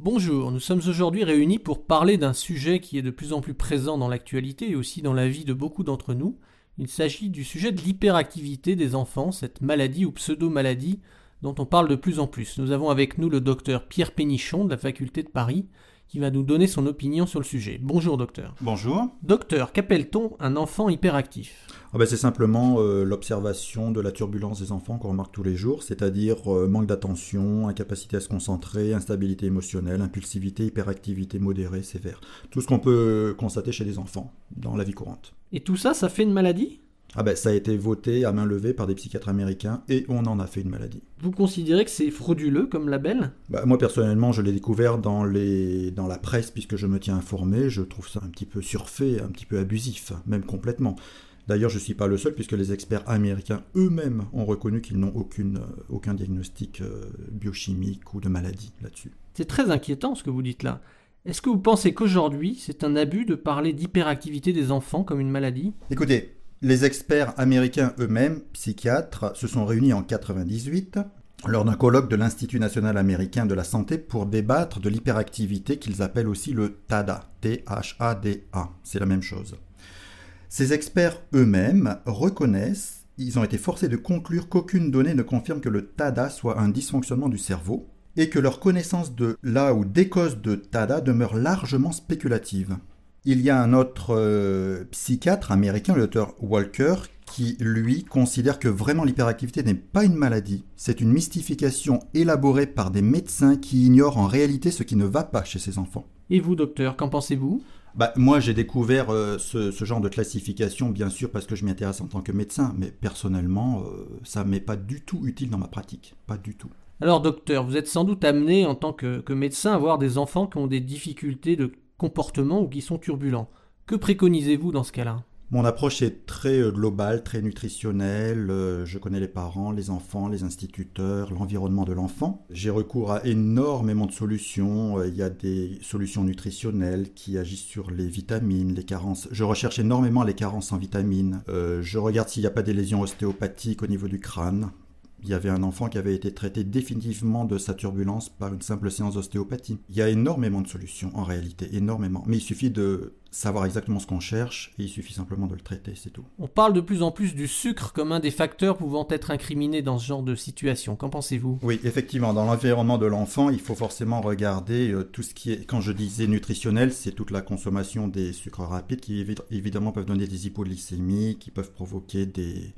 Bonjour, nous sommes aujourd'hui réunis pour parler d'un sujet qui est de plus en plus présent dans l'actualité et aussi dans la vie de beaucoup d'entre nous. Il s'agit du sujet de l'hyperactivité des enfants, cette maladie ou pseudo-maladie dont on parle de plus en plus. Nous avons avec nous le docteur Pierre Pénichon de la faculté de Paris qui va nous donner son opinion sur le sujet. Bonjour docteur. Bonjour. Docteur, qu'appelle-t-on un enfant hyperactif? Ah ben C'est simplement euh, l'observation de la turbulence des enfants qu'on remarque tous les jours, c'est-à-dire euh, manque d'attention, incapacité à se concentrer, instabilité émotionnelle, impulsivité, hyperactivité modérée, sévère. Tout ce qu'on peut constater chez les enfants dans la vie courante. Et tout ça, ça fait une maladie? Ah ben, ça a été voté à main levée par des psychiatres américains et on en a fait une maladie. Vous considérez que c'est frauduleux comme label? Bah, Moi personnellement, je l'ai découvert dans, les... dans la presse puisque je me tiens informé. Je trouve ça un petit peu surfait, un petit peu abusif, même complètement. D'ailleurs, je ne suis pas le seul puisque les experts américains eux-mêmes ont reconnu qu'ils n'ont aucune, euh, aucun diagnostic euh, biochimique ou de maladie là-dessus. C'est très inquiétant ce que vous dites là. Est-ce que vous pensez qu'aujourd'hui, c'est un abus de parler d'hyperactivité des enfants comme une maladie? Écoutez, les experts américains eux-mêmes, psychiatres, se sont réunis en 1998 lors d'un colloque de l'Institut national américain de la santé pour débattre de l'hyperactivité qu'ils appellent aussi le TADA, T-H-A-D-A, c'est la même chose. Ces experts eux-mêmes reconnaissent, ils ont été forcés de conclure qu'aucune donnée ne confirme que le TADA soit un dysfonctionnement du cerveau et que leur connaissance de là ou des causes de TADA demeure largement spéculative. Il y a un autre euh, psychiatre américain, le docteur Walker, qui, lui, considère que vraiment l'hyperactivité n'est pas une maladie, c'est une mystification élaborée par des médecins qui ignorent en réalité ce qui ne va pas chez ces enfants. Et vous, docteur, qu'en pensez-vous? Bah, moi, j'ai découvert euh, ce, genre de classification, bien sûr, parce que je m'y intéresse en tant que médecin, mais personnellement, euh, ça m'est pas du tout utile dans ma pratique. Pas du tout. Alors, docteur, vous êtes sans doute amené, en tant que, que médecin, à voir des enfants qui ont des difficultés de comportements ou qui sont turbulents. Que préconisez-vous dans ce cas-là? Mon approche est très euh, globale, très nutritionnelle. Euh, je connais les parents, les enfants, les instituteurs, l'environnement de l'enfant. J'ai recours à énormément de solutions. Euh, il y a des solutions nutritionnelles qui agissent sur les vitamines, les carences. Je recherche énormément les carences en vitamines. je regarde s'il n'y a pas des lésions ostéopathiques au niveau du crâne il y avait un enfant qui avait été traité définitivement de sa turbulence par une simple séance d'ostéopathie. Il y a énormément de solutions en réalité, énormément. Mais il suffit de savoir exactement ce qu'on cherche et il suffit simplement de le traiter, c'est tout. On parle de plus en plus du sucre comme un des facteurs pouvant être incriminés dans ce genre de situation. Qu'en pensez-vous? Oui, effectivement, dans l'environnement de l'enfant, il faut forcément regarder euh, tout ce qui est, quand je disais nutritionnel, c'est toute la consommation des sucres rapides qui évidemment peuvent donner des hypoglycémies, qui peuvent provoquer des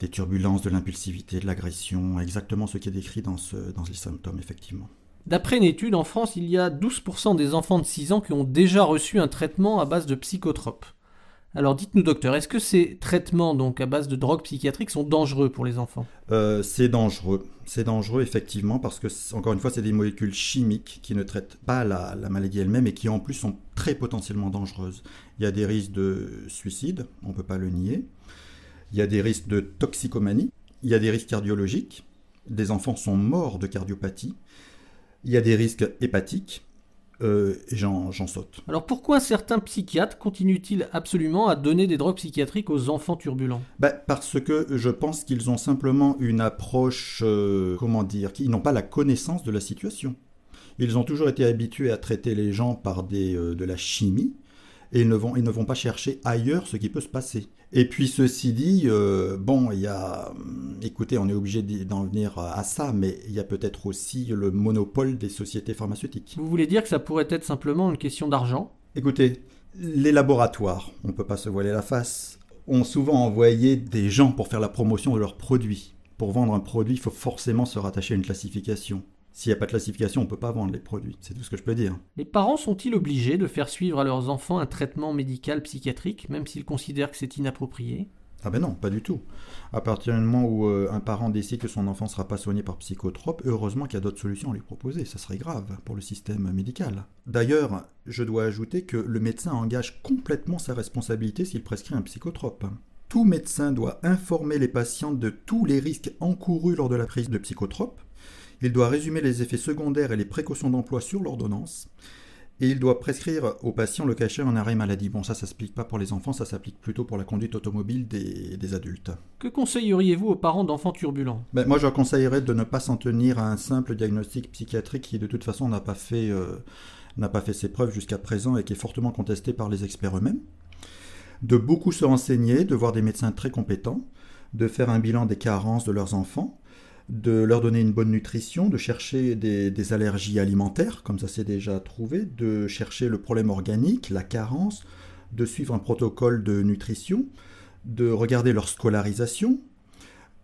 des turbulences, de l'impulsivité, de l'agression, exactement ce qui est décrit dans, ce, dans les symptômes, effectivement. D'après une étude, en France, il y a 12% des enfants de 6 ans qui ont déjà reçu un traitement à base de psychotropes. Alors dites-nous docteur, est-ce que ces traitements donc à base de drogues psychiatriques sont dangereux pour les enfants? Euh, C'est dangereux, c'est dangereux effectivement parce que encore une fois c'est des molécules chimiques qui ne traitent pas la, la maladie elle-même et qui en plus sont très potentiellement dangereuses. Il y a des risques de suicide, on ne peut pas le nier il y a des risques de toxicomanie, il y a des risques cardiologiques, des enfants sont morts de cardiopathie, il y a des risques hépatiques, euh, et j'en saute. Alors pourquoi certains psychiatres continuent-ils absolument à donner des drogues psychiatriques aux enfants turbulents? Bah, Parce que je pense qu'ils ont simplement une approche, euh, comment dire, qu'ils n'ont pas la connaissance de la situation. Ils ont toujours été habitués à traiter les gens par des, euh, de la chimie, et ils ne, vont, ils ne vont pas chercher ailleurs ce qui peut se passer. Et puis ceci dit, euh, bon, il y a, écoutez, on est obligé d'en venir à ça, mais il y a peut-être aussi le monopole des sociétés pharmaceutiques. Vous voulez dire que ça pourrait être simplement une question d'argent? Écoutez, les laboratoires, on ne peut pas se voiler la face, ont souvent envoyé des gens pour faire la promotion de leurs produits. Pour vendre un produit, il faut forcément se rattacher à une classification. S'il n'y a pas de classification, on ne peut pas vendre les produits. C'est tout ce que je peux dire. Les parents sont-ils obligés de faire suivre à leurs enfants un traitement médical psychiatrique, même s'ils considèrent que c'est inapproprié? Ah ben non, pas du tout. À partir du moment où euh, un parent décide que son enfant ne sera pas soigné par psychotrope, heureusement qu'il y a d'autres solutions à lui proposer. Ça serait grave pour le système médical. D'ailleurs, je dois ajouter que le médecin engage complètement sa responsabilité s'il prescrit un psychotrope. Tout médecin doit informer les patients de tous les risques encourus lors de la prise de psychotropes il doit résumer les effets secondaires et les précautions d'emploi sur l'ordonnance. et il doit prescrire aux patients le cachet en arrêt maladie. Bon, ça, ça s'applique pas pour les enfants, ça s'applique plutôt pour la conduite automobile des, adultes. Que conseilleriez-vous aux parents d'enfants turbulents? Ben, Moi, je conseillerais de ne pas s'en tenir à un simple diagnostic psychiatrique qui, de toute façon, n'a pas fait, euh, n'a pas fait ses preuves jusqu'à présent et qui est fortement contesté par les experts eux-mêmes. De beaucoup se renseigner, de voir des médecins très compétents, de faire un bilan des carences de leurs enfants, de leur donner une bonne nutrition, de chercher des, allergies alimentaires, comme ça c'est déjà trouvé, de chercher le problème organique, la carence, de suivre un protocole de nutrition, de regarder leur scolarisation,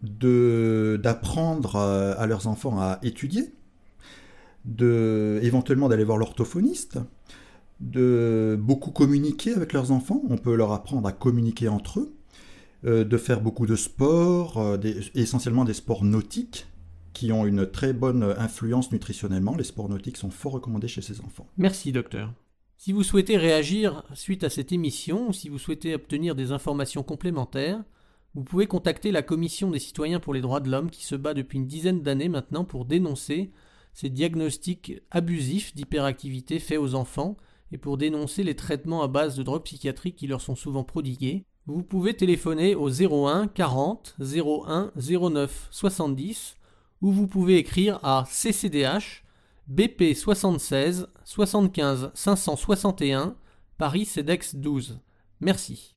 d'apprendre à leurs enfants à étudier, de éventuellement d'aller voir l'orthophoniste, de beaucoup communiquer avec leurs enfants, on peut leur apprendre à communiquer entre eux, euh, de faire beaucoup de sports, euh, essentiellement des sports nautiques, qui ont une très bonne influence nutritionnellement. Les sports nautiques sont fort recommandés chez ces enfants. Merci docteur. Si vous souhaitez réagir suite à cette émission si vous souhaitez obtenir des informations complémentaires, vous pouvez contacter la Commission des citoyens pour les droits de l'homme qui se bat depuis une dizaine d'années maintenant pour dénoncer ces diagnostics abusifs d'hyperactivité faits aux enfants et pour dénoncer les traitements à base de drogues psychiatriques qui leur sont souvent prodigués. Vous pouvez téléphoner au 01 40 01 09 70 ou vous pouvez écrire à CCDH BP 76 75 561 Paris CEDEX 12. Merci.